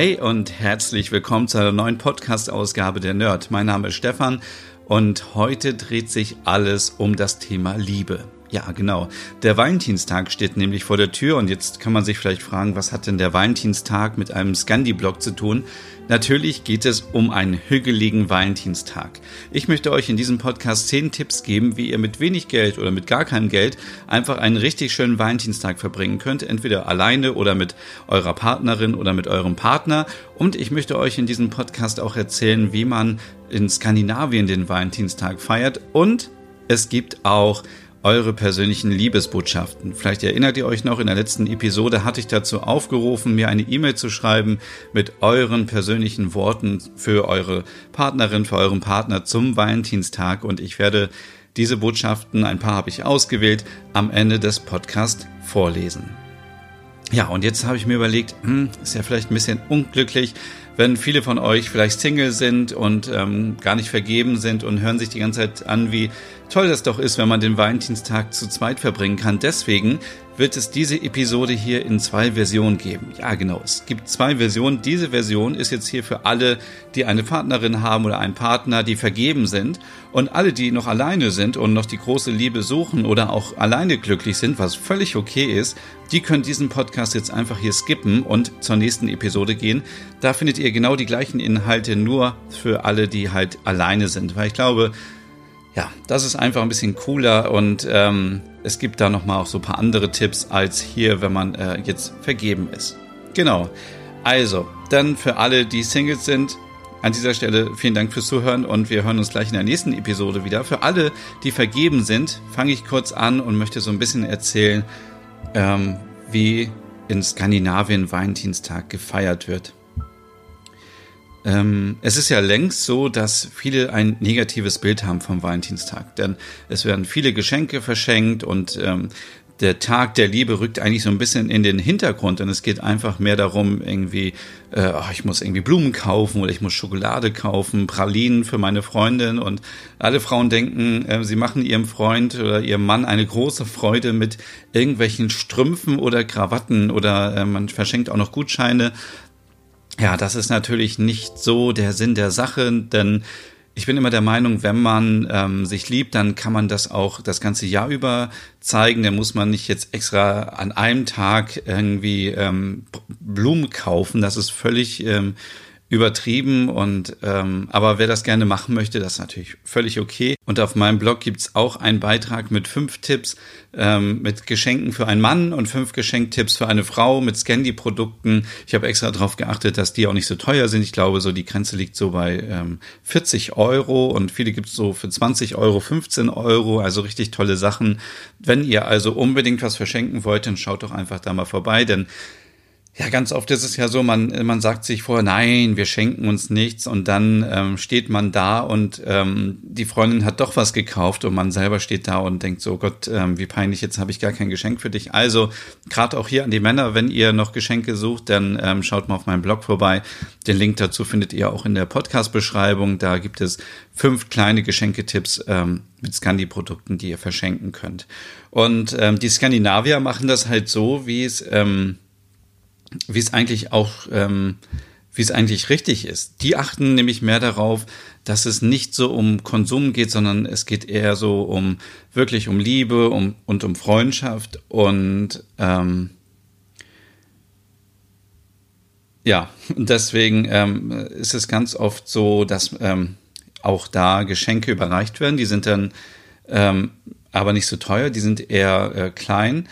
Hey und herzlich willkommen zu einer neuen Podcast-Ausgabe der Nerd. Mein Name ist Stefan und heute dreht sich alles um das Thema Liebe. Ja, genau. Der Valentinstag steht nämlich vor der Tür und jetzt kann man sich vielleicht fragen, was hat denn der Valentinstag mit einem Scandi-Blog zu tun? Natürlich geht es um einen hügeligen Valentinstag. Ich möchte euch in diesem Podcast zehn Tipps geben, wie ihr mit wenig Geld oder mit gar keinem Geld einfach einen richtig schönen Valentinstag verbringen könnt, entweder alleine oder mit eurer Partnerin oder mit eurem Partner. Und ich möchte euch in diesem Podcast auch erzählen, wie man in Skandinavien den Valentinstag feiert und es gibt auch eure persönlichen Liebesbotschaften. Vielleicht erinnert ihr euch noch, in der letzten Episode hatte ich dazu aufgerufen, mir eine E-Mail zu schreiben mit euren persönlichen Worten für eure Partnerin, für euren Partner zum Valentinstag und ich werde diese Botschaften, ein paar habe ich ausgewählt, am Ende des Podcasts vorlesen. Ja, und jetzt habe ich mir überlegt, hm, ist ja vielleicht ein bisschen unglücklich, wenn viele von euch vielleicht Single sind und ähm, gar nicht vergeben sind und hören sich die ganze Zeit an, wie toll das doch ist, wenn man den Valentinstag zu zweit verbringen kann. Deswegen wird es diese Episode hier in zwei Versionen geben. Ja, genau. Es gibt zwei Versionen. Diese Version ist jetzt hier für alle, die eine Partnerin haben oder einen Partner, die vergeben sind. Und alle, die noch alleine sind und noch die große Liebe suchen oder auch alleine glücklich sind, was völlig okay ist, die können diesen Podcast jetzt einfach hier skippen und zur nächsten Episode gehen. Da findet ihr genau die gleichen Inhalte, nur für alle, die halt alleine sind. Weil ich glaube, ja, das ist einfach ein bisschen cooler und ähm, es gibt da nochmal auch so ein paar andere Tipps als hier, wenn man äh, jetzt vergeben ist. Genau. Also, dann für alle, die Singles sind, an dieser Stelle vielen Dank fürs Zuhören und wir hören uns gleich in der nächsten Episode wieder. Für alle, die vergeben sind, fange ich kurz an und möchte so ein bisschen erzählen, ähm, wie in Skandinavien Valentinstag gefeiert wird. Ähm, es ist ja längst so, dass viele ein negatives Bild haben vom Valentinstag, denn es werden viele Geschenke verschenkt und ähm, der Tag der Liebe rückt eigentlich so ein bisschen in den Hintergrund, denn es geht einfach mehr darum, irgendwie, äh, ich muss irgendwie Blumen kaufen oder ich muss Schokolade kaufen, Pralinen für meine Freundin. Und alle Frauen denken, äh, sie machen ihrem Freund oder ihrem Mann eine große Freude mit irgendwelchen Strümpfen oder Krawatten. Oder äh, man verschenkt auch noch Gutscheine. Ja, das ist natürlich nicht so der Sinn der Sache, denn ich bin immer der Meinung, wenn man ähm, sich liebt, dann kann man das auch das ganze Jahr über zeigen. Da muss man nicht jetzt extra an einem Tag irgendwie ähm, Blumen kaufen. Das ist völlig ähm, übertrieben und ähm, aber wer das gerne machen möchte, das ist natürlich völlig okay. Und auf meinem Blog gibt's auch einen Beitrag mit fünf Tipps ähm, mit Geschenken für einen Mann und fünf Geschenktipps für eine Frau mit Scandi-Produkten. Ich habe extra darauf geachtet, dass die auch nicht so teuer sind. Ich glaube, so die Grenze liegt so bei ähm, 40 Euro und viele gibt's so für 20 Euro, 15 Euro, also richtig tolle Sachen. Wenn ihr also unbedingt was verschenken wollt, dann schaut doch einfach da mal vorbei, denn ja, ganz oft ist es ja so, man, man sagt sich vorher, nein, wir schenken uns nichts und dann ähm, steht man da und ähm, die Freundin hat doch was gekauft und man selber steht da und denkt so, Gott, ähm, wie peinlich, jetzt habe ich gar kein Geschenk für dich. Also gerade auch hier an die Männer, wenn ihr noch Geschenke sucht, dann ähm, schaut mal auf meinem Blog vorbei. Den Link dazu findet ihr auch in der Podcast-Beschreibung. Da gibt es fünf kleine Geschenketipps ähm, mit Scandi-Produkten, die ihr verschenken könnt. Und ähm, die Skandinavier machen das halt so, wie es... Ähm, wie es eigentlich auch, ähm, wie es eigentlich richtig ist. Die achten nämlich mehr darauf, dass es nicht so um Konsum geht, sondern es geht eher so um wirklich um Liebe um, und um Freundschaft und ähm, ja, deswegen ähm, ist es ganz oft so, dass ähm, auch da Geschenke überreicht werden. Die sind dann ähm, aber nicht so teuer, die sind eher äh, klein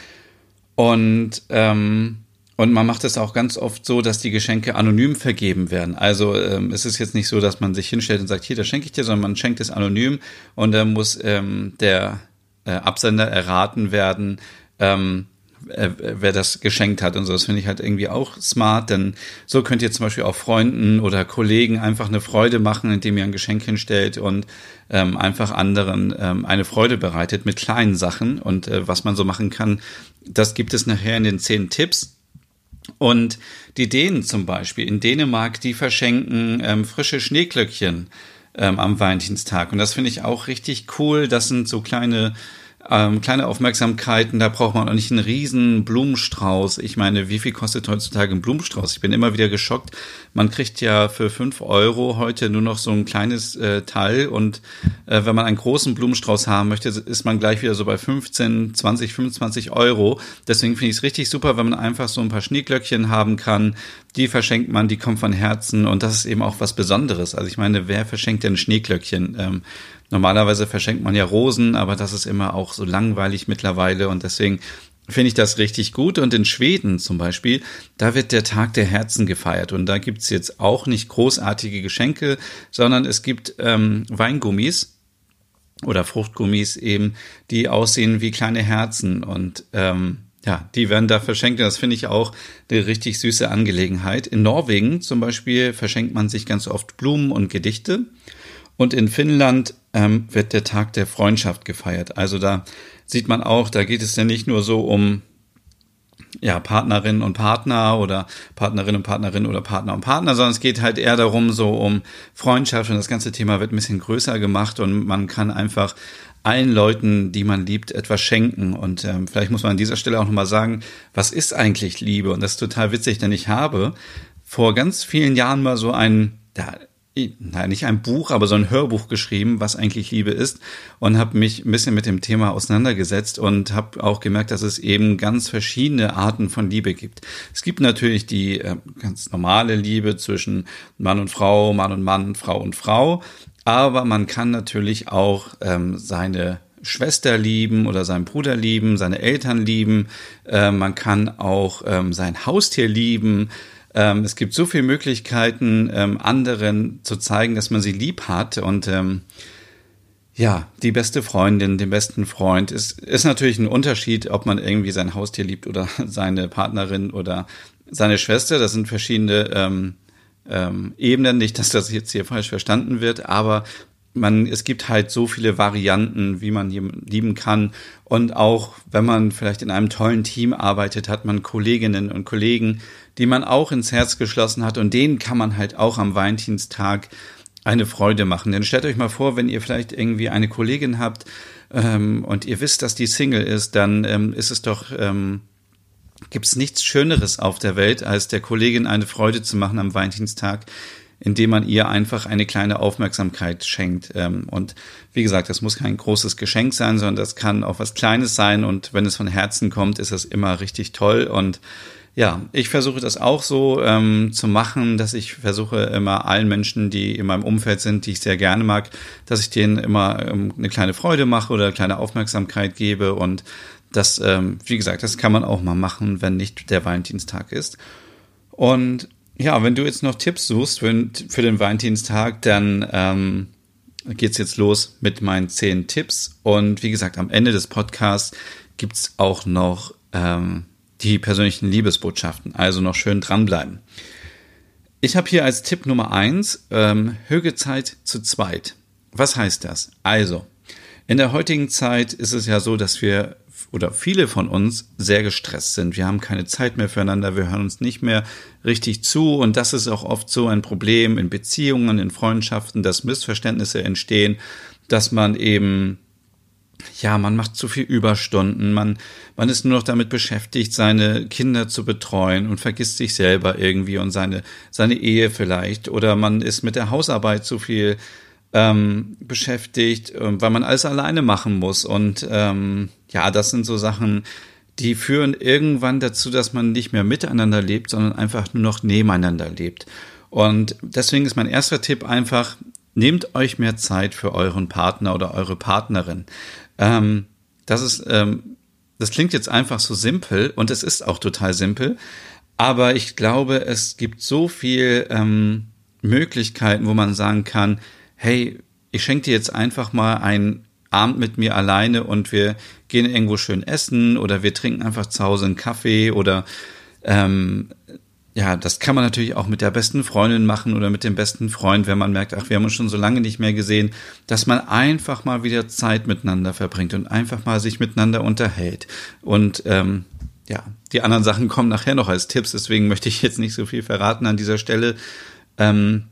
und ähm, und man macht es auch ganz oft so, dass die Geschenke anonym vergeben werden. Also ähm, es ist jetzt nicht so, dass man sich hinstellt und sagt, hier, das schenke ich dir, sondern man schenkt es anonym und dann muss ähm, der äh, Absender erraten werden, ähm, äh, wer das geschenkt hat und so. Das finde ich halt irgendwie auch smart, denn so könnt ihr zum Beispiel auch Freunden oder Kollegen einfach eine Freude machen, indem ihr ein Geschenk hinstellt und ähm, einfach anderen ähm, eine Freude bereitet mit kleinen Sachen und äh, was man so machen kann. Das gibt es nachher in den zehn Tipps. Und die Dänen zum Beispiel, in Dänemark, die verschenken ähm, frische Schneeglöckchen ähm, am Valentinstag. Und das finde ich auch richtig cool. Das sind so kleine ähm, kleine Aufmerksamkeiten, da braucht man auch nicht einen riesen Blumenstrauß. Ich meine, wie viel kostet heutzutage ein Blumenstrauß? Ich bin immer wieder geschockt. Man kriegt ja für fünf Euro heute nur noch so ein kleines äh, Teil und äh, wenn man einen großen Blumenstrauß haben möchte, ist man gleich wieder so bei 15, 20, 25 Euro. Deswegen finde ich es richtig super, wenn man einfach so ein paar Schneeglöckchen haben kann. Die verschenkt man, die kommen von Herzen und das ist eben auch was Besonderes. Also ich meine, wer verschenkt denn Schneeglöckchen? Ähm, Normalerweise verschenkt man ja Rosen, aber das ist immer auch so langweilig mittlerweile und deswegen finde ich das richtig gut. Und in Schweden zum Beispiel, da wird der Tag der Herzen gefeiert. Und da gibt's jetzt auch nicht großartige Geschenke, sondern es gibt ähm, Weingummis oder Fruchtgummis eben, die aussehen wie kleine Herzen. Und ähm, ja, die werden da verschenkt. Und das finde ich auch eine richtig süße Angelegenheit. In Norwegen zum Beispiel verschenkt man sich ganz oft Blumen und Gedichte. Und in Finnland ähm, wird der Tag der Freundschaft gefeiert. Also da sieht man auch, da geht es ja nicht nur so um ja, Partnerinnen und Partner oder Partnerin und Partnerin oder Partner und Partner, sondern es geht halt eher darum, so um Freundschaft und das ganze Thema wird ein bisschen größer gemacht und man kann einfach allen Leuten, die man liebt, etwas schenken. Und ähm, vielleicht muss man an dieser Stelle auch nochmal sagen, was ist eigentlich Liebe? Und das ist total witzig, denn ich habe vor ganz vielen Jahren mal so ein, ja, nein, nicht ein Buch, aber so ein Hörbuch geschrieben, was eigentlich Liebe ist und habe mich ein bisschen mit dem Thema auseinandergesetzt und habe auch gemerkt, dass es eben ganz verschiedene Arten von Liebe gibt. Es gibt natürlich die äh, ganz normale Liebe zwischen Mann und Frau, Mann und Mann, Frau und Frau, aber man kann natürlich auch ähm, seine Schwester lieben oder seinen Bruder lieben, seine Eltern lieben, äh, man kann auch ähm, sein Haustier lieben, ähm, es gibt so viele Möglichkeiten, ähm, anderen zu zeigen, dass man sie lieb hat. Und ähm, ja, die beste Freundin, den besten Freund ist, ist natürlich ein Unterschied, ob man irgendwie sein Haustier liebt oder seine Partnerin oder seine Schwester. Das sind verschiedene ähm, Ebenen. Nicht, dass das jetzt hier falsch verstanden wird, aber man, es gibt halt so viele Varianten, wie man jemanden lieben kann. Und auch wenn man vielleicht in einem tollen Team arbeitet, hat man Kolleginnen und Kollegen, die man auch ins Herz geschlossen hat und denen kann man halt auch am Valentinstag eine Freude machen. Denn stellt euch mal vor, wenn ihr vielleicht irgendwie eine Kollegin habt ähm, und ihr wisst, dass die Single ist, dann ähm, ist es doch ähm, gibt es nichts Schöneres auf der Welt, als der Kollegin eine Freude zu machen am Valentinstag, indem man ihr einfach eine kleine Aufmerksamkeit schenkt. Ähm, und wie gesagt, das muss kein großes Geschenk sein, sondern das kann auch was Kleines sein. Und wenn es von Herzen kommt, ist das immer richtig toll. Und ja, ich versuche das auch so ähm, zu machen, dass ich versuche immer allen Menschen, die in meinem Umfeld sind, die ich sehr gerne mag, dass ich denen immer ähm, eine kleine Freude mache oder eine kleine Aufmerksamkeit gebe. Und das, ähm, wie gesagt, das kann man auch mal machen, wenn nicht der Valentinstag ist. Und ja, wenn du jetzt noch Tipps suchst für, für den Valentinstag, dann ähm, geht's jetzt los mit meinen zehn Tipps. Und wie gesagt, am Ende des Podcasts gibt's auch noch ähm, die persönlichen Liebesbotschaften. Also noch schön dranbleiben. Ich habe hier als Tipp Nummer eins ähm, Hügezeit zu zweit. Was heißt das? Also, in der heutigen Zeit ist es ja so, dass wir oder viele von uns sehr gestresst sind. Wir haben keine Zeit mehr füreinander, wir hören uns nicht mehr richtig zu und das ist auch oft so ein Problem in Beziehungen, in Freundschaften, dass Missverständnisse entstehen, dass man eben ja, man macht zu viel Überstunden, man, man ist nur noch damit beschäftigt, seine Kinder zu betreuen und vergisst sich selber irgendwie und seine, seine Ehe vielleicht. Oder man ist mit der Hausarbeit zu viel ähm, beschäftigt, äh, weil man alles alleine machen muss. Und ähm, ja, das sind so Sachen, die führen irgendwann dazu, dass man nicht mehr miteinander lebt, sondern einfach nur noch nebeneinander lebt. Und deswegen ist mein erster Tipp einfach, nehmt euch mehr Zeit für euren Partner oder eure Partnerin. Ähm, das ist, ähm, das klingt jetzt einfach so simpel und es ist auch total simpel, aber ich glaube, es gibt so viel ähm, Möglichkeiten, wo man sagen kann, hey, ich schenke dir jetzt einfach mal ein Abend mit mir alleine und wir gehen irgendwo schön essen oder wir trinken einfach zu Hause einen Kaffee oder ähm, ja, das kann man natürlich auch mit der besten Freundin machen oder mit dem besten Freund, wenn man merkt, ach, wir haben uns schon so lange nicht mehr gesehen, dass man einfach mal wieder Zeit miteinander verbringt und einfach mal sich miteinander unterhält. Und ähm, ja, die anderen Sachen kommen nachher noch als Tipps, deswegen möchte ich jetzt nicht so viel verraten an dieser Stelle. Ähm,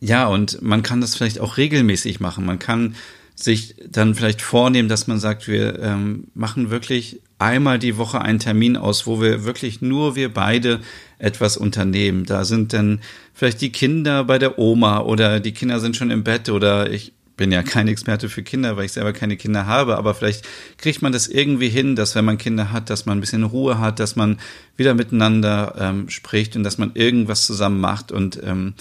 ja, und man kann das vielleicht auch regelmäßig machen. Man kann sich dann vielleicht vornehmen, dass man sagt, wir ähm, machen wirklich einmal die Woche einen Termin aus, wo wir wirklich nur wir beide etwas unternehmen. Da sind dann vielleicht die Kinder bei der Oma oder die Kinder sind schon im Bett oder ich bin ja kein Experte für Kinder, weil ich selber keine Kinder habe, aber vielleicht kriegt man das irgendwie hin, dass wenn man Kinder hat, dass man ein bisschen Ruhe hat, dass man wieder miteinander ähm, spricht und dass man irgendwas zusammen macht. Und ähm,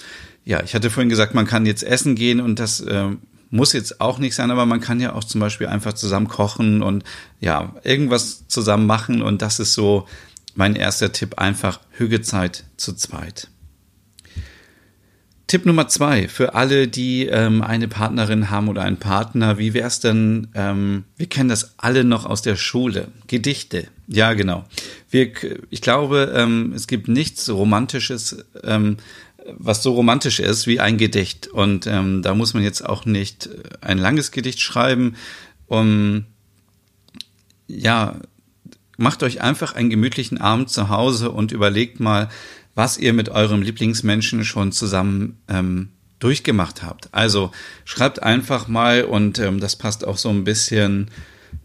ja, ich hatte vorhin gesagt, man kann jetzt essen gehen und das ähm, muss jetzt auch nicht sein, aber man kann ja auch zum Beispiel einfach zusammen kochen und ja, irgendwas zusammen machen. Und das ist so mein erster Tipp, einfach Hügezeit zu zweit. Tipp Nummer zwei für alle, die ähm, eine Partnerin haben oder einen Partner. Wie wäre es denn? Ähm, wir kennen das alle noch aus der Schule. Gedichte. Ja, genau. Wir, ich glaube, ähm, es gibt nichts Romantisches, ähm, was so romantisch ist wie ein Gedicht. Und ähm, da muss man jetzt auch nicht ein langes Gedicht schreiben. Um, ja, macht euch einfach einen gemütlichen Abend zu Hause und überlegt mal, was ihr mit eurem Lieblingsmenschen schon zusammen ähm, durchgemacht habt. Also schreibt einfach mal und ähm, das passt auch so ein bisschen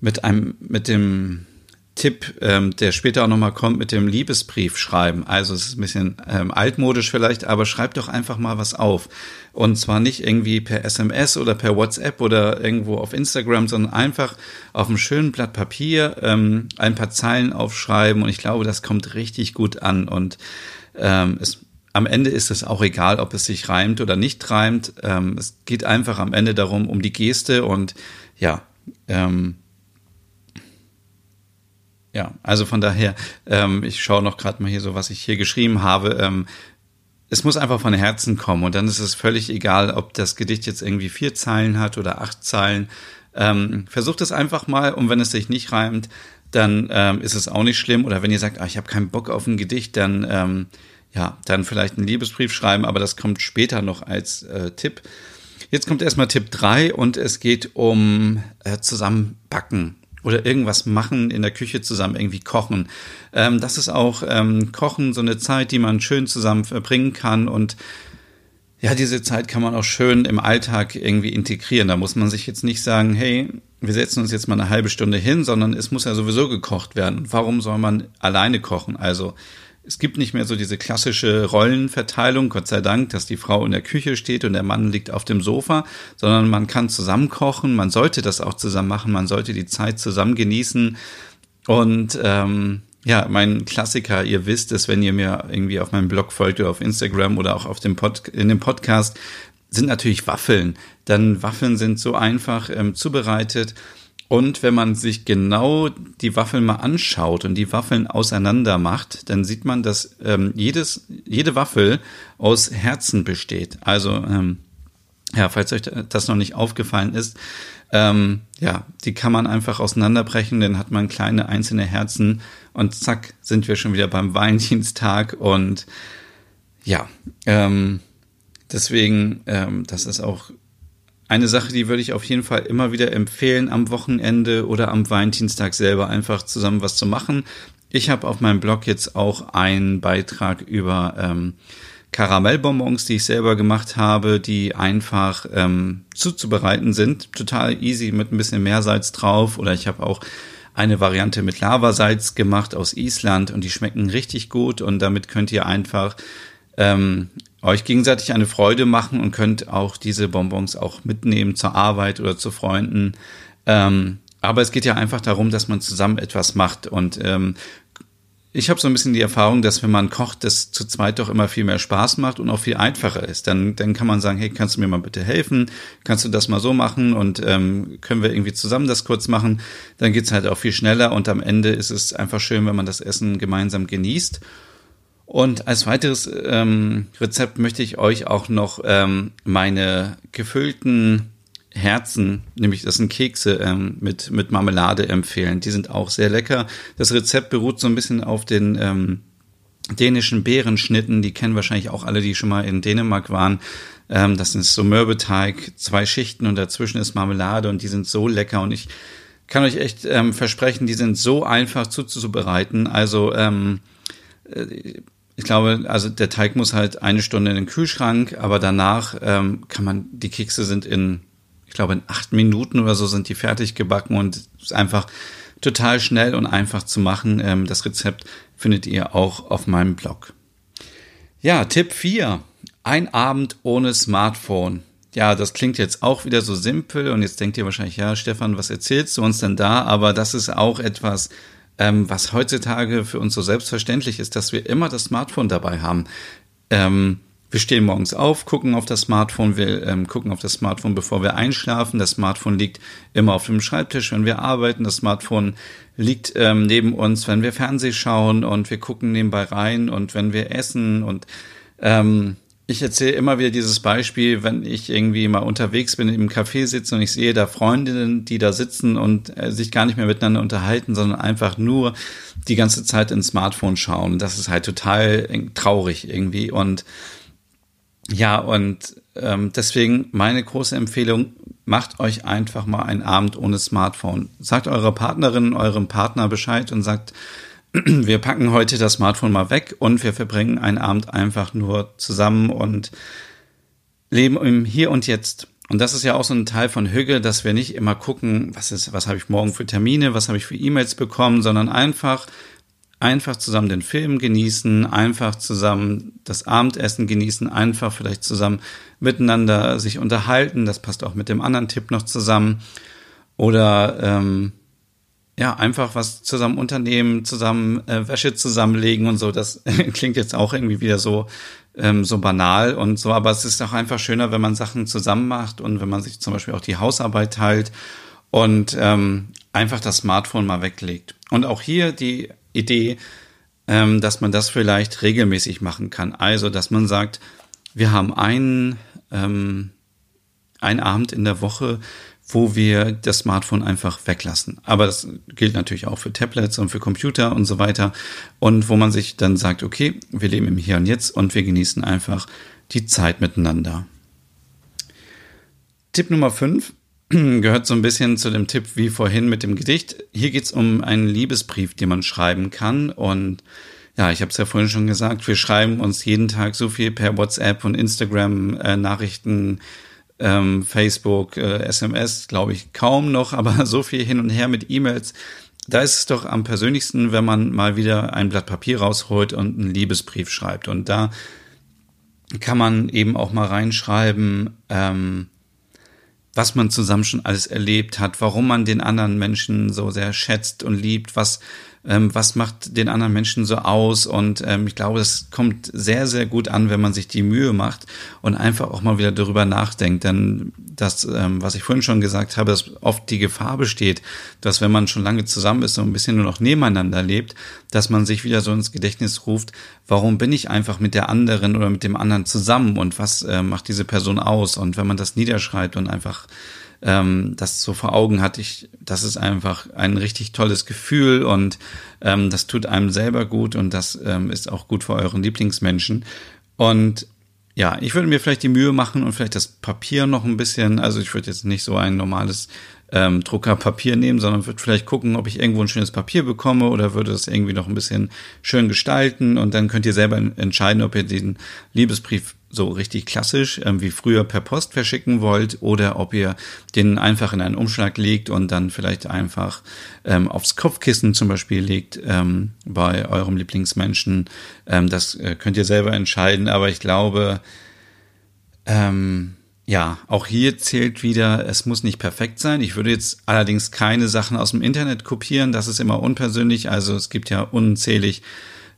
mit einem mit dem Tipp, ähm, der später auch nochmal kommt mit dem Liebesbrief schreiben. Also es ist ein bisschen ähm, altmodisch vielleicht, aber schreibt doch einfach mal was auf. Und zwar nicht irgendwie per SMS oder per WhatsApp oder irgendwo auf Instagram, sondern einfach auf einem schönen Blatt Papier ähm, ein paar Zeilen aufschreiben. Und ich glaube, das kommt richtig gut an. Und ähm, es, am Ende ist es auch egal, ob es sich reimt oder nicht reimt. Ähm, es geht einfach am Ende darum, um die Geste und ja, ähm, ja, also von daher, ähm, ich schaue noch gerade mal hier so, was ich hier geschrieben habe. Ähm, es muss einfach von Herzen kommen und dann ist es völlig egal, ob das Gedicht jetzt irgendwie vier Zeilen hat oder acht Zeilen. Ähm, versucht es einfach mal und wenn es sich nicht reimt, dann ähm, ist es auch nicht schlimm. Oder wenn ihr sagt, ah, ich habe keinen Bock auf ein Gedicht, dann ähm, ja, dann vielleicht einen Liebesbrief schreiben, aber das kommt später noch als äh, Tipp. Jetzt kommt erstmal Tipp drei und es geht um äh, zusammenbacken oder irgendwas machen in der Küche zusammen, irgendwie kochen. Ähm, das ist auch ähm, Kochen so eine Zeit, die man schön zusammen verbringen kann und ja, diese Zeit kann man auch schön im Alltag irgendwie integrieren. Da muss man sich jetzt nicht sagen, hey, wir setzen uns jetzt mal eine halbe Stunde hin, sondern es muss ja sowieso gekocht werden. Warum soll man alleine kochen? Also es gibt nicht mehr so diese klassische Rollenverteilung, Gott sei Dank, dass die Frau in der Küche steht und der Mann liegt auf dem Sofa, sondern man kann zusammen kochen, man sollte das auch zusammen machen, man sollte die Zeit zusammen genießen. Und ähm, ja, mein Klassiker, ihr wisst es, wenn ihr mir irgendwie auf meinem Blog folgt oder auf Instagram oder auch auf dem Pod in dem Podcast, sind natürlich Waffeln. Dann Waffeln sind so einfach ähm, zubereitet und wenn man sich genau die Waffeln mal anschaut und die Waffeln auseinander macht, dann sieht man, dass ähm, jedes, jede Waffel aus Herzen besteht. Also, ähm, ja, falls euch das noch nicht aufgefallen ist, ähm, ja, die kann man einfach auseinanderbrechen, dann hat man kleine einzelne Herzen und zack, sind wir schon wieder beim Valentinstag und ja, ähm, deswegen, ähm, das ist auch eine Sache, die würde ich auf jeden Fall immer wieder empfehlen, am Wochenende oder am Valentinstag selber einfach zusammen was zu machen. Ich habe auf meinem Blog jetzt auch einen Beitrag über ähm, Karamellbonbons, die ich selber gemacht habe, die einfach ähm, zuzubereiten sind. Total easy mit ein bisschen Meersalz drauf. Oder ich habe auch eine Variante mit Lavasalz gemacht aus Island und die schmecken richtig gut und damit könnt ihr einfach ähm, euch gegenseitig eine Freude machen und könnt auch diese Bonbons auch mitnehmen zur Arbeit oder zu Freunden. Ähm, aber es geht ja einfach darum, dass man zusammen etwas macht. Und ähm, ich habe so ein bisschen die Erfahrung, dass wenn man kocht, das zu zweit doch immer viel mehr Spaß macht und auch viel einfacher ist. Dann, dann kann man sagen, hey, kannst du mir mal bitte helfen? Kannst du das mal so machen? Und ähm, können wir irgendwie zusammen das kurz machen? Dann geht's halt auch viel schneller und am Ende ist es einfach schön, wenn man das Essen gemeinsam genießt. Und als weiteres ähm, Rezept möchte ich euch auch noch ähm, meine gefüllten Herzen, nämlich das sind Kekse ähm, mit, mit Marmelade empfehlen. Die sind auch sehr lecker. Das Rezept beruht so ein bisschen auf den ähm, dänischen Beerenschnitten. Die kennen wahrscheinlich auch alle, die schon mal in Dänemark waren. Ähm, das ist so Mürbeteig, zwei Schichten und dazwischen ist Marmelade und die sind so lecker und ich kann euch echt ähm, versprechen, die sind so einfach zuzubereiten. Also ähm, äh, ich glaube, also der Teig muss halt eine Stunde in den Kühlschrank, aber danach ähm, kann man, die Kekse sind in, ich glaube, in acht Minuten oder so sind die fertig gebacken und ist einfach total schnell und einfach zu machen. Ähm, das Rezept findet ihr auch auf meinem Blog. Ja, Tipp 4. Ein Abend ohne Smartphone. Ja, das klingt jetzt auch wieder so simpel und jetzt denkt ihr wahrscheinlich, ja, Stefan, was erzählst du uns denn da? Aber das ist auch etwas, ähm, was heutzutage für uns so selbstverständlich ist, dass wir immer das Smartphone dabei haben. Ähm, wir stehen morgens auf, gucken auf das Smartphone, wir ähm, gucken auf das Smartphone, bevor wir einschlafen. Das Smartphone liegt immer auf dem Schreibtisch, wenn wir arbeiten. Das Smartphone liegt ähm, neben uns, wenn wir Fernseh schauen und wir gucken nebenbei rein und wenn wir essen und ähm, ich erzähle immer wieder dieses Beispiel, wenn ich irgendwie mal unterwegs bin, im Café sitze und ich sehe da Freundinnen, die da sitzen und äh, sich gar nicht mehr miteinander unterhalten, sondern einfach nur die ganze Zeit ins Smartphone schauen. Das ist halt total traurig irgendwie. Und ja, und ähm, deswegen meine große Empfehlung, macht euch einfach mal einen Abend ohne Smartphone. Sagt eurer Partnerin, eurem Partner Bescheid und sagt, wir packen heute das Smartphone mal weg und wir verbringen einen Abend einfach nur zusammen und leben im Hier und Jetzt. Und das ist ja auch so ein Teil von Hügge, dass wir nicht immer gucken, was ist, was habe ich morgen für Termine, was habe ich für E-Mails bekommen, sondern einfach, einfach zusammen den Film genießen, einfach zusammen das Abendessen genießen, einfach vielleicht zusammen miteinander sich unterhalten. Das passt auch mit dem anderen Tipp noch zusammen. Oder ähm, ja, einfach was zusammen unternehmen, zusammen äh, Wäsche zusammenlegen und so. Das klingt jetzt auch irgendwie wieder so, ähm, so banal und so, aber es ist auch einfach schöner, wenn man Sachen zusammen macht und wenn man sich zum Beispiel auch die Hausarbeit teilt und ähm, einfach das Smartphone mal weglegt. Und auch hier die Idee, ähm, dass man das vielleicht regelmäßig machen kann. Also, dass man sagt, wir haben einen, ähm, einen Abend in der Woche, wo wir das Smartphone einfach weglassen. Aber das gilt natürlich auch für Tablets und für Computer und so weiter. Und wo man sich dann sagt, okay, wir leben im Hier und Jetzt und wir genießen einfach die Zeit miteinander. Tipp Nummer 5 gehört so ein bisschen zu dem Tipp wie vorhin mit dem Gedicht. Hier geht es um einen Liebesbrief, den man schreiben kann. Und ja, ich habe es ja vorhin schon gesagt, wir schreiben uns jeden Tag so viel per WhatsApp und Instagram äh, Nachrichten ähm, Facebook, äh, SMS, glaube ich, kaum noch, aber so viel hin und her mit E-Mails. Da ist es doch am persönlichsten, wenn man mal wieder ein Blatt Papier rausholt und einen Liebesbrief schreibt. Und da kann man eben auch mal reinschreiben, ähm, was man zusammen schon alles erlebt hat, warum man den anderen Menschen so sehr schätzt und liebt, was ähm, was macht den anderen Menschen so aus. Und ähm, ich glaube, es kommt sehr, sehr gut an, wenn man sich die Mühe macht und einfach auch mal wieder darüber nachdenkt. Denn das, ähm, was ich vorhin schon gesagt habe, dass oft die Gefahr besteht, dass wenn man schon lange zusammen ist und ein bisschen nur noch nebeneinander lebt, dass man sich wieder so ins Gedächtnis ruft, warum bin ich einfach mit der anderen oder mit dem anderen zusammen und was äh, macht diese Person aus? Und wenn man das niederschreibt und einfach ähm, das so vor Augen hatte ich, das ist einfach ein richtig tolles Gefühl und ähm, das tut einem selber gut und das ähm, ist auch gut für euren Lieblingsmenschen. Und ja, ich würde mir vielleicht die Mühe machen und vielleicht das Papier noch ein bisschen, also ich würde jetzt nicht so ein normales ähm, Druckerpapier nehmen, sondern würde vielleicht gucken, ob ich irgendwo ein schönes Papier bekomme oder würde es irgendwie noch ein bisschen schön gestalten und dann könnt ihr selber entscheiden, ob ihr den Liebesbrief so richtig klassisch ähm, wie früher per Post verschicken wollt oder ob ihr den einfach in einen Umschlag legt und dann vielleicht einfach ähm, aufs Kopfkissen zum Beispiel legt ähm, bei eurem Lieblingsmenschen. Ähm, das äh, könnt ihr selber entscheiden, aber ich glaube, ähm, ja, auch hier zählt wieder, es muss nicht perfekt sein. Ich würde jetzt allerdings keine Sachen aus dem Internet kopieren. Das ist immer unpersönlich. Also es gibt ja unzählig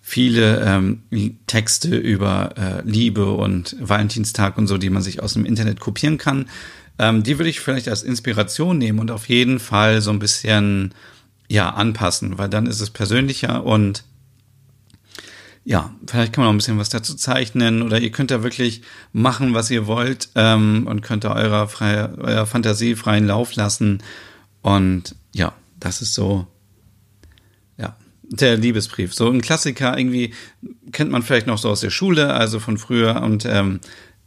viele ähm, Texte über äh, Liebe und Valentinstag und so, die man sich aus dem Internet kopieren kann. Ähm, die würde ich vielleicht als Inspiration nehmen und auf jeden Fall so ein bisschen ja anpassen, weil dann ist es persönlicher und ja, vielleicht kann man noch ein bisschen was dazu zeichnen oder ihr könnt da wirklich machen, was ihr wollt ähm, und könnt da eurer, freie, eurer Fantasie freien Lauf lassen. Und ja, das ist so, der Liebesbrief. So ein Klassiker, irgendwie kennt man vielleicht noch so aus der Schule, also von früher und ähm,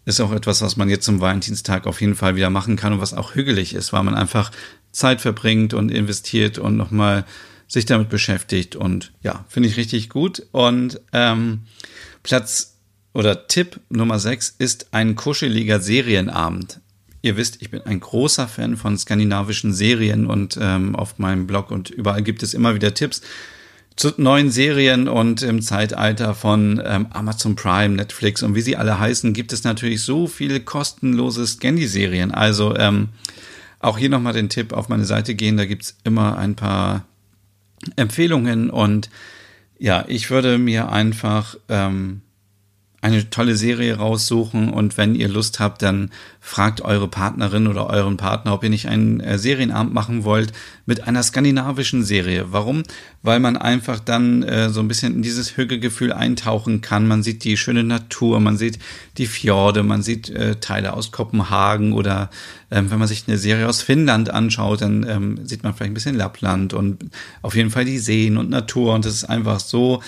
ist auch etwas, was man jetzt zum Valentinstag auf jeden Fall wieder machen kann und was auch hügelig ist, weil man einfach Zeit verbringt und investiert und nochmal sich damit beschäftigt und ja, finde ich richtig gut. Und ähm, Platz oder Tipp Nummer 6 ist ein kuscheliger Serienabend. Ihr wisst, ich bin ein großer Fan von skandinavischen Serien und ähm, auf meinem Blog und überall gibt es immer wieder Tipps zu neuen Serien und im Zeitalter von ähm, Amazon Prime, Netflix und wie sie alle heißen, gibt es natürlich so viele kostenlose Scandi-Serien. Also ähm, auch hier nochmal den Tipp, auf meine Seite gehen, da gibt's immer ein paar Empfehlungen und ja, ich würde mir einfach ähm, eine tolle Serie raussuchen und wenn ihr Lust habt, dann fragt eure Partnerin oder euren Partner, ob ihr nicht einen äh, Serienabend machen wollt mit einer skandinavischen Serie. Warum? Weil man einfach dann äh, so ein bisschen in dieses Hügelgefühl eintauchen kann. Man sieht die schöne Natur, man sieht die Fjorde, man sieht äh, Teile aus Kopenhagen oder ähm, wenn man sich eine Serie aus Finnland anschaut, dann ähm, sieht man vielleicht ein bisschen Lappland und auf jeden Fall die Seen und Natur und das ist einfach so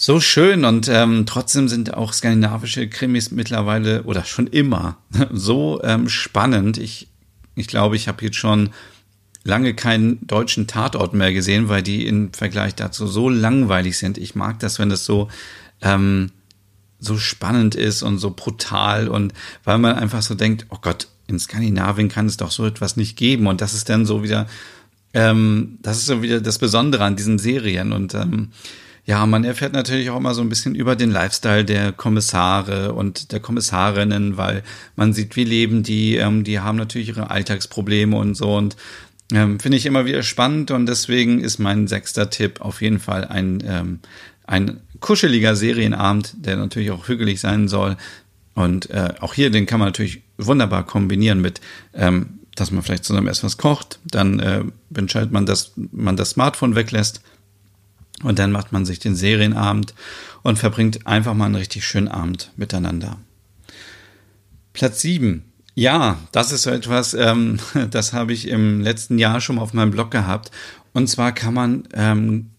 so schön und ähm, trotzdem sind auch skandinavische Krimis mittlerweile oder schon immer so ähm, spannend. Ich, ich glaube, ich habe jetzt schon lange keinen deutschen Tatort mehr gesehen, weil die im Vergleich dazu so langweilig sind. Ich mag das, wenn das so ähm, so spannend ist und so brutal und weil man einfach so denkt, oh Gott, in Skandinavien kann es doch so etwas nicht geben und das ist dann so wieder, ähm, das ist so wieder das Besondere an diesen Serien und ähm, ja, man erfährt natürlich auch immer so ein bisschen über den Lifestyle der Kommissare und der Kommissarinnen, weil man sieht, wie leben die, ähm, die haben natürlich ihre Alltagsprobleme und so und ähm, finde ich immer wieder spannend und deswegen ist mein sechster Tipp auf jeden Fall ein, ähm, ein kuscheliger Serienabend, der natürlich auch hügelig sein soll. Und äh, auch hier, den kann man natürlich wunderbar kombinieren mit, ähm, dass man vielleicht zusammen erst was kocht, dann äh, entscheidet man, dass man das Smartphone weglässt und dann macht man sich den Serienabend und verbringt einfach mal einen richtig schönen Abend miteinander. Platz 7. Ja, das ist so etwas, ähm, das habe ich im letzten Jahr schon mal auf meinem Blog gehabt. Und zwar kann man ähm,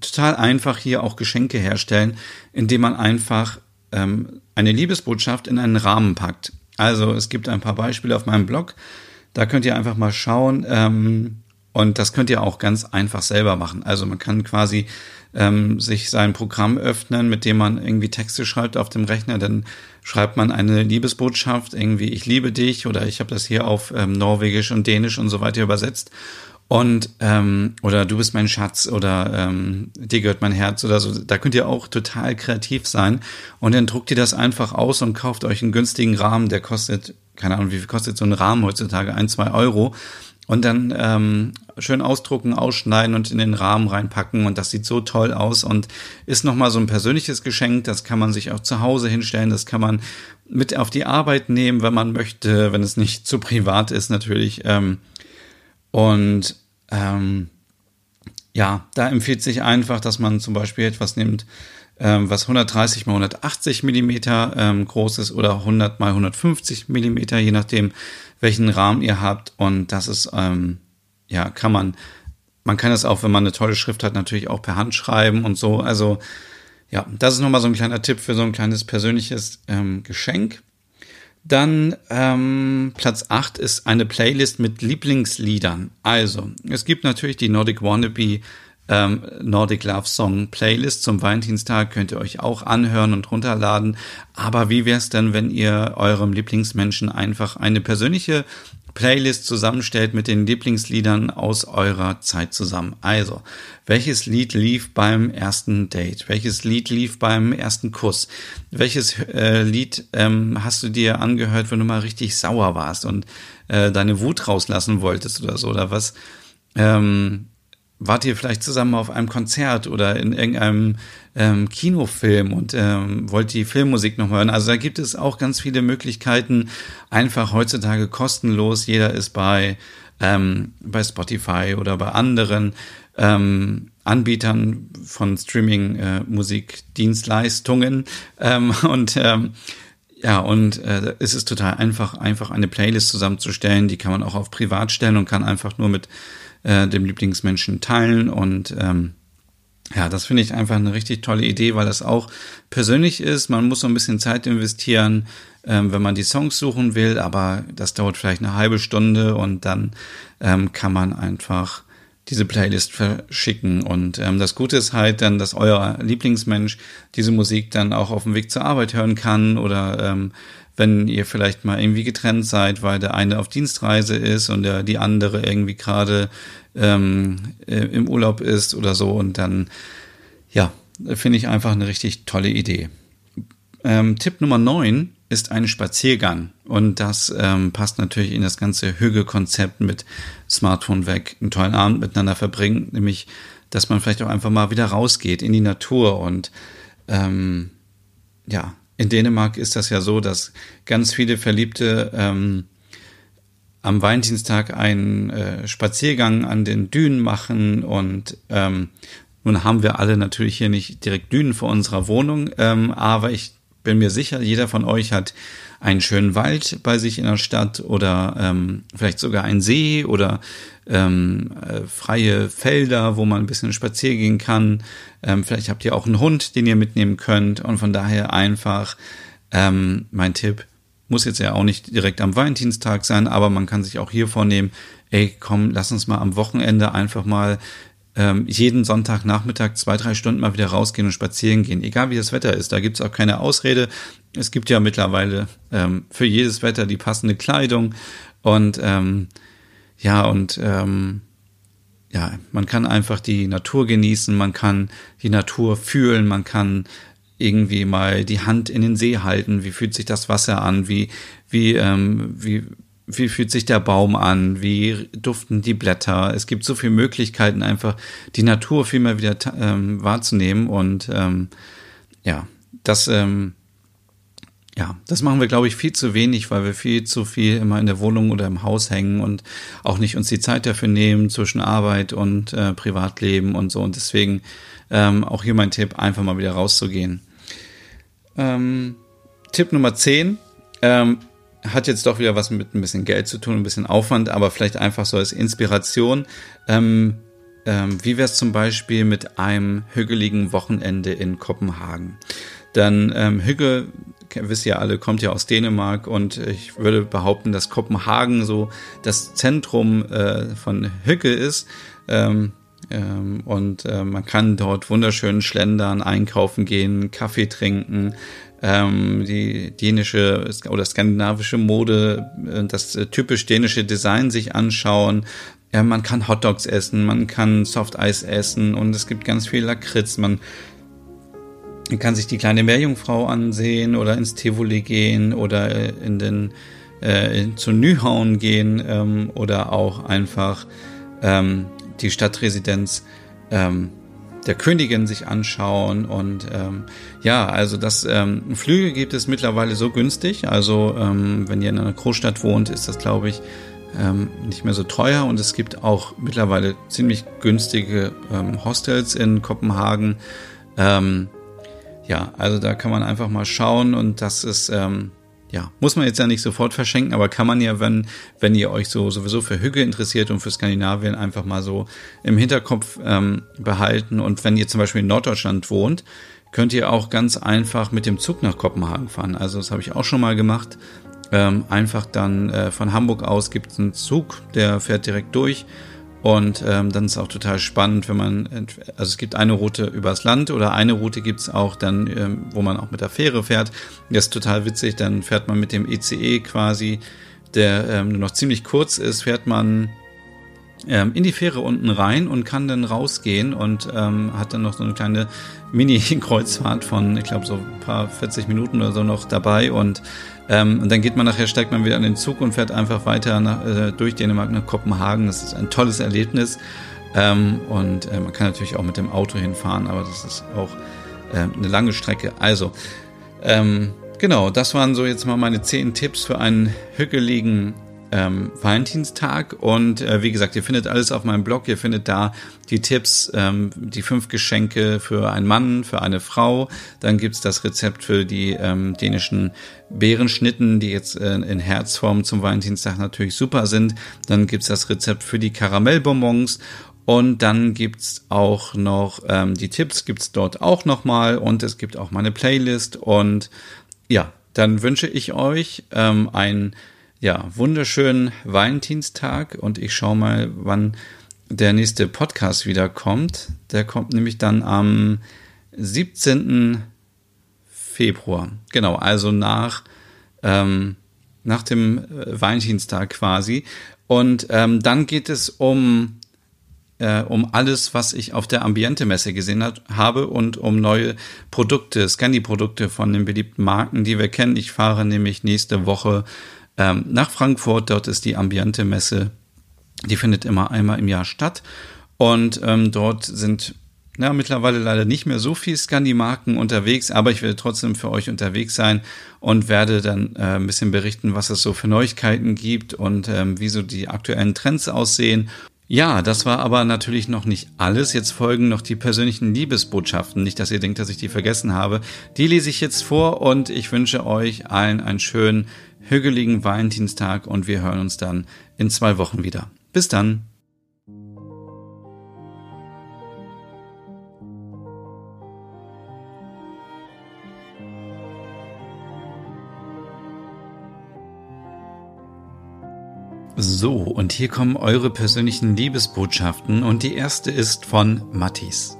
total einfach hier auch Geschenke herstellen, indem man einfach ähm, eine Liebesbotschaft in einen Rahmen packt. Also es gibt ein paar Beispiele auf meinem Blog. Da könnt ihr einfach mal schauen. Und das könnt ihr auch ganz einfach selber machen. Also man kann quasi ähm, sich sein Programm öffnen, mit dem man irgendwie Texte schreibt auf dem Rechner. Dann schreibt man eine Liebesbotschaft, irgendwie ich liebe dich oder ich habe das hier auf ähm, Norwegisch und Dänisch und so weiter übersetzt. Und ähm, oder du bist mein Schatz oder ähm, dir gehört mein Herz oder so. Da könnt ihr auch total kreativ sein. Und dann druckt ihr das einfach aus und kauft euch einen günstigen Rahmen, der kostet, keine Ahnung, wie viel kostet so ein Rahmen heutzutage? Ein, zwei Euro und dann ähm, schön ausdrucken, ausschneiden und in den Rahmen reinpacken. Und das sieht so toll aus und ist nochmal so ein persönliches Geschenk, das kann man sich auch zu Hause hinstellen, das kann man mit auf die Arbeit nehmen, wenn man möchte, wenn es nicht zu privat ist natürlich. Ähm, und ähm, ja, da empfiehlt sich einfach, dass man zum Beispiel etwas nimmt, ähm, was 130 mal 180 Millimeter ähm, groß ist oder 100 mal 150 Millimeter, je nachdem, welchen Rahmen ihr habt. Und das ist, ähm, ja, kann man, man kann es auch, wenn man eine tolle Schrift hat, natürlich auch per Hand schreiben und so. Also, ja, das ist nochmal so ein kleiner Tipp für so ein kleines persönliches ähm, Geschenk. Dann ähm, Platz 8 ist eine Playlist mit Lieblingsliedern. Also, es gibt natürlich die Nordic Wannabe ähm, Nordic Love Song Playlist zum Valentinstag könnt ihr euch auch anhören und runterladen. Aber wie wäre es denn, wenn ihr eurem Lieblingsmenschen einfach eine persönliche Playlist zusammenstellt mit den Lieblingsliedern aus eurer Zeit zusammen. Also, welches Lied lief beim ersten Date? Welches Lied lief beim ersten Kuss? Welches äh, Lied ähm, hast du dir angehört, wenn du mal richtig sauer warst und äh, deine Wut rauslassen wolltest oder so? Oder was? Ähm, wart ihr vielleicht zusammen auf einem Konzert oder in irgendeinem ähm, Kinofilm und ähm, wollt die Filmmusik noch hören. Also da gibt es auch ganz viele Möglichkeiten, einfach heutzutage kostenlos. Jeder ist bei, ähm, bei Spotify oder bei anderen ähm, Anbietern von Streaming-Musikdienstleistungen. Äh, ähm, und ähm, ja, und äh, es ist total einfach, einfach eine Playlist zusammenzustellen. Die kann man auch auf privat stellen und kann einfach nur mit äh, dem Lieblingsmenschen teilen. Und ähm, ja, das finde ich einfach eine richtig tolle Idee, weil das auch persönlich ist. Man muss so ein bisschen Zeit investieren, ähm, wenn man die Songs suchen will, aber das dauert vielleicht eine halbe Stunde und dann ähm, kann man einfach diese Playlist verschicken. Und ähm, das Gute ist halt dann, dass euer Lieblingsmensch diese Musik dann auch auf dem Weg zur Arbeit hören kann oder ähm, wenn ihr vielleicht mal irgendwie getrennt seid, weil der eine auf Dienstreise ist und der, die andere irgendwie gerade ähm, äh, im Urlaub ist oder so. Und dann, ja, finde ich einfach eine richtig tolle Idee. Ähm, Tipp Nummer 9 ist ein Spaziergang. Und das ähm, passt natürlich in das ganze Hüge-Konzept mit Smartphone weg, einen tollen Abend miteinander verbringen, nämlich, dass man vielleicht auch einfach mal wieder rausgeht in die Natur. Und ähm, ja, in Dänemark ist das ja so, dass ganz viele Verliebte ähm, am Valentinstag einen äh, Spaziergang an den Dünen machen und ähm, nun haben wir alle natürlich hier nicht direkt Dünen vor unserer Wohnung, ähm, aber ich bin mir sicher, jeder von euch hat einen schönen Wald bei sich in der Stadt oder ähm, vielleicht sogar einen See oder ähm, äh, freie Felder, wo man ein bisschen spazieren gehen kann. Ähm, vielleicht habt ihr auch einen Hund, den ihr mitnehmen könnt und von daher einfach ähm, mein Tipp, muss jetzt ja auch nicht direkt am Valentinstag sein, aber man kann sich auch hier vornehmen, ey, komm, lass uns mal am Wochenende einfach mal ähm, jeden Sonntagnachmittag zwei, drei Stunden mal wieder rausgehen und spazieren gehen, egal wie das Wetter ist. Da gibt's auch keine Ausrede. Es gibt ja mittlerweile ähm, für jedes Wetter die passende Kleidung und ähm, ja, und ähm, ja, man kann einfach die Natur genießen, man kann die Natur fühlen, man kann irgendwie mal die Hand in den See halten, wie fühlt sich das Wasser an, wie, wie, ähm, wie, wie fühlt sich der Baum an, wie duften die Blätter. Es gibt so viele Möglichkeiten, einfach die Natur viel mehr wieder ähm, wahrzunehmen. Und ähm, ja, das, ähm, ja, das machen wir, glaube ich, viel zu wenig, weil wir viel zu viel immer in der Wohnung oder im Haus hängen und auch nicht uns die Zeit dafür nehmen zwischen Arbeit und äh, Privatleben und so. Und deswegen ähm, auch hier mein Tipp, einfach mal wieder rauszugehen. Ähm, Tipp Nummer 10. Ähm, hat jetzt doch wieder was mit ein bisschen Geld zu tun, ein bisschen Aufwand, aber vielleicht einfach so als Inspiration. Ähm, ähm, wie wäre es zum Beispiel mit einem hügeligen Wochenende in Kopenhagen? Dann ähm, Hügge, wisst ihr alle, kommt ja aus Dänemark und ich würde behaupten, dass Kopenhagen so das Zentrum äh, von Hügge ist. Ähm, ähm, und äh, man kann dort wunderschön schlendern, einkaufen gehen, Kaffee trinken, ähm, die dänische oder skandinavische Mode, äh, das äh, typisch dänische Design sich anschauen. Ja, man kann Hotdogs essen, man kann Softeis essen und es gibt ganz viel Lakritz. Man kann sich die kleine Meerjungfrau ansehen oder ins Tivoli gehen oder äh, in den äh, zu Nyhauen gehen ähm, oder auch einfach ähm, die Stadtresidenz ähm, der Königin sich anschauen und ähm, ja, also das ähm, Flüge gibt es mittlerweile so günstig. Also ähm, wenn ihr in einer Großstadt wohnt, ist das glaube ich ähm, nicht mehr so teuer und es gibt auch mittlerweile ziemlich günstige ähm, Hostels in Kopenhagen. Ähm, ja, also da kann man einfach mal schauen und das ist ähm, ja, muss man jetzt ja nicht sofort verschenken, aber kann man ja, wenn, wenn ihr euch so sowieso für Hügge interessiert und für Skandinavien einfach mal so im Hinterkopf ähm, behalten. Und wenn ihr zum Beispiel in Norddeutschland wohnt, könnt ihr auch ganz einfach mit dem Zug nach Kopenhagen fahren. Also das habe ich auch schon mal gemacht. Ähm, einfach dann äh, von Hamburg aus gibt es einen Zug, der fährt direkt durch und ähm, dann ist auch total spannend, wenn man, also es gibt eine Route übers Land oder eine Route gibt's auch dann, ähm, wo man auch mit der Fähre fährt. Das ist total witzig, dann fährt man mit dem ECE e quasi, der ähm, nur noch ziemlich kurz ist, fährt man ähm, in die Fähre unten rein und kann dann rausgehen und ähm, hat dann noch so eine kleine Mini-Kreuzfahrt von, ich glaube, so ein paar 40 Minuten oder so noch dabei und ähm, und dann geht man nachher, steigt man wieder an den Zug und fährt einfach weiter nach, äh, durch Dänemark nach Kopenhagen. Das ist ein tolles Erlebnis. Ähm, und äh, man kann natürlich auch mit dem Auto hinfahren, aber das ist auch äh, eine lange Strecke. Also, ähm, genau, das waren so jetzt mal meine zehn Tipps für einen hügeligen ähm, Valentinstag. Und äh, wie gesagt, ihr findet alles auf meinem Blog. Ihr findet da die Tipps, ähm, die fünf Geschenke für einen Mann, für eine Frau. Dann gibt's das Rezept für die ähm, dänischen Beerenschnitten, die jetzt äh, in Herzform zum Valentinstag natürlich super sind. Dann gibt's das Rezept für die Karamellbonbons. Und dann gibt's auch noch ähm, die Tipps, gibt's dort auch nochmal. Und es gibt auch meine Playlist. Und ja, dann wünsche ich euch ähm, ein ja, wunderschönen Valentinstag und ich schaue mal, wann der nächste Podcast wieder kommt. Der kommt nämlich dann am 17. Februar. Genau, also nach, ähm, nach dem äh, Valentinstag quasi. Und ähm, dann geht es um, äh, um alles, was ich auf der Ambiente-Messe gesehen hat, habe und um neue Produkte, Scandi-Produkte von den beliebten Marken, die wir kennen. Ich fahre nämlich nächste Woche ähm, nach Frankfurt. Dort ist die Ambiente-Messe. Die findet immer einmal im Jahr statt. Und ähm, dort sind ja, mittlerweile leider nicht mehr so viel Scandi-Marken unterwegs, aber ich werde trotzdem für euch unterwegs sein und werde dann äh, ein bisschen berichten, was es so für Neuigkeiten gibt und ähm, wie so die aktuellen Trends aussehen. Ja, das war aber natürlich noch nicht alles. Jetzt folgen noch die persönlichen Liebesbotschaften. Nicht, dass ihr denkt, dass ich die vergessen habe. Die lese ich jetzt vor und ich wünsche euch allen einen schönen hügeligen Valentinstag und wir hören uns dann in zwei Wochen wieder. Bis dann. So, und hier kommen eure persönlichen Liebesbotschaften und die erste ist von Mattis.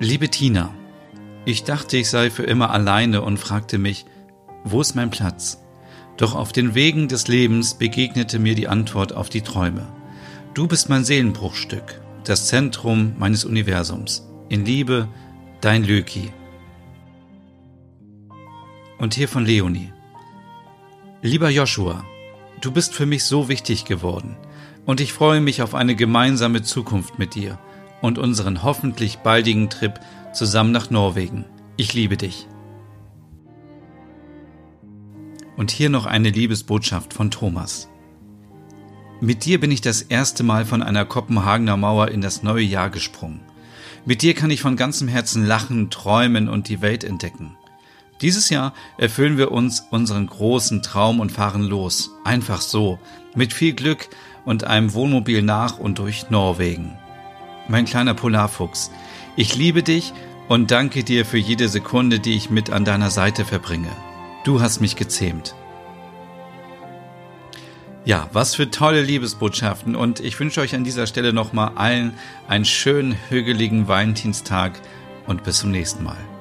Liebe Tina, ich dachte, ich sei für immer alleine und fragte mich, wo ist mein Platz? Doch auf den Wegen des Lebens begegnete mir die Antwort auf die Träume. Du bist mein Seelenbruchstück, das Zentrum meines Universums. In Liebe, dein Löki. Und hier von Leonie. Lieber Joshua, du bist für mich so wichtig geworden und ich freue mich auf eine gemeinsame Zukunft mit dir und unseren hoffentlich baldigen Trip zusammen nach Norwegen. Ich liebe dich. Und hier noch eine Liebesbotschaft von Thomas. Mit dir bin ich das erste Mal von einer Kopenhagener Mauer in das neue Jahr gesprungen. Mit dir kann ich von ganzem Herzen lachen, träumen und die Welt entdecken. Dieses Jahr erfüllen wir uns unseren großen Traum und fahren los. Einfach so. Mit viel Glück und einem Wohnmobil nach und durch Norwegen. Mein kleiner Polarfuchs, ich liebe dich und danke dir für jede Sekunde, die ich mit an deiner Seite verbringe. Du hast mich gezähmt. Ja, was für tolle Liebesbotschaften und ich wünsche euch an dieser Stelle nochmal allen einen schönen, hügeligen Valentinstag und bis zum nächsten Mal.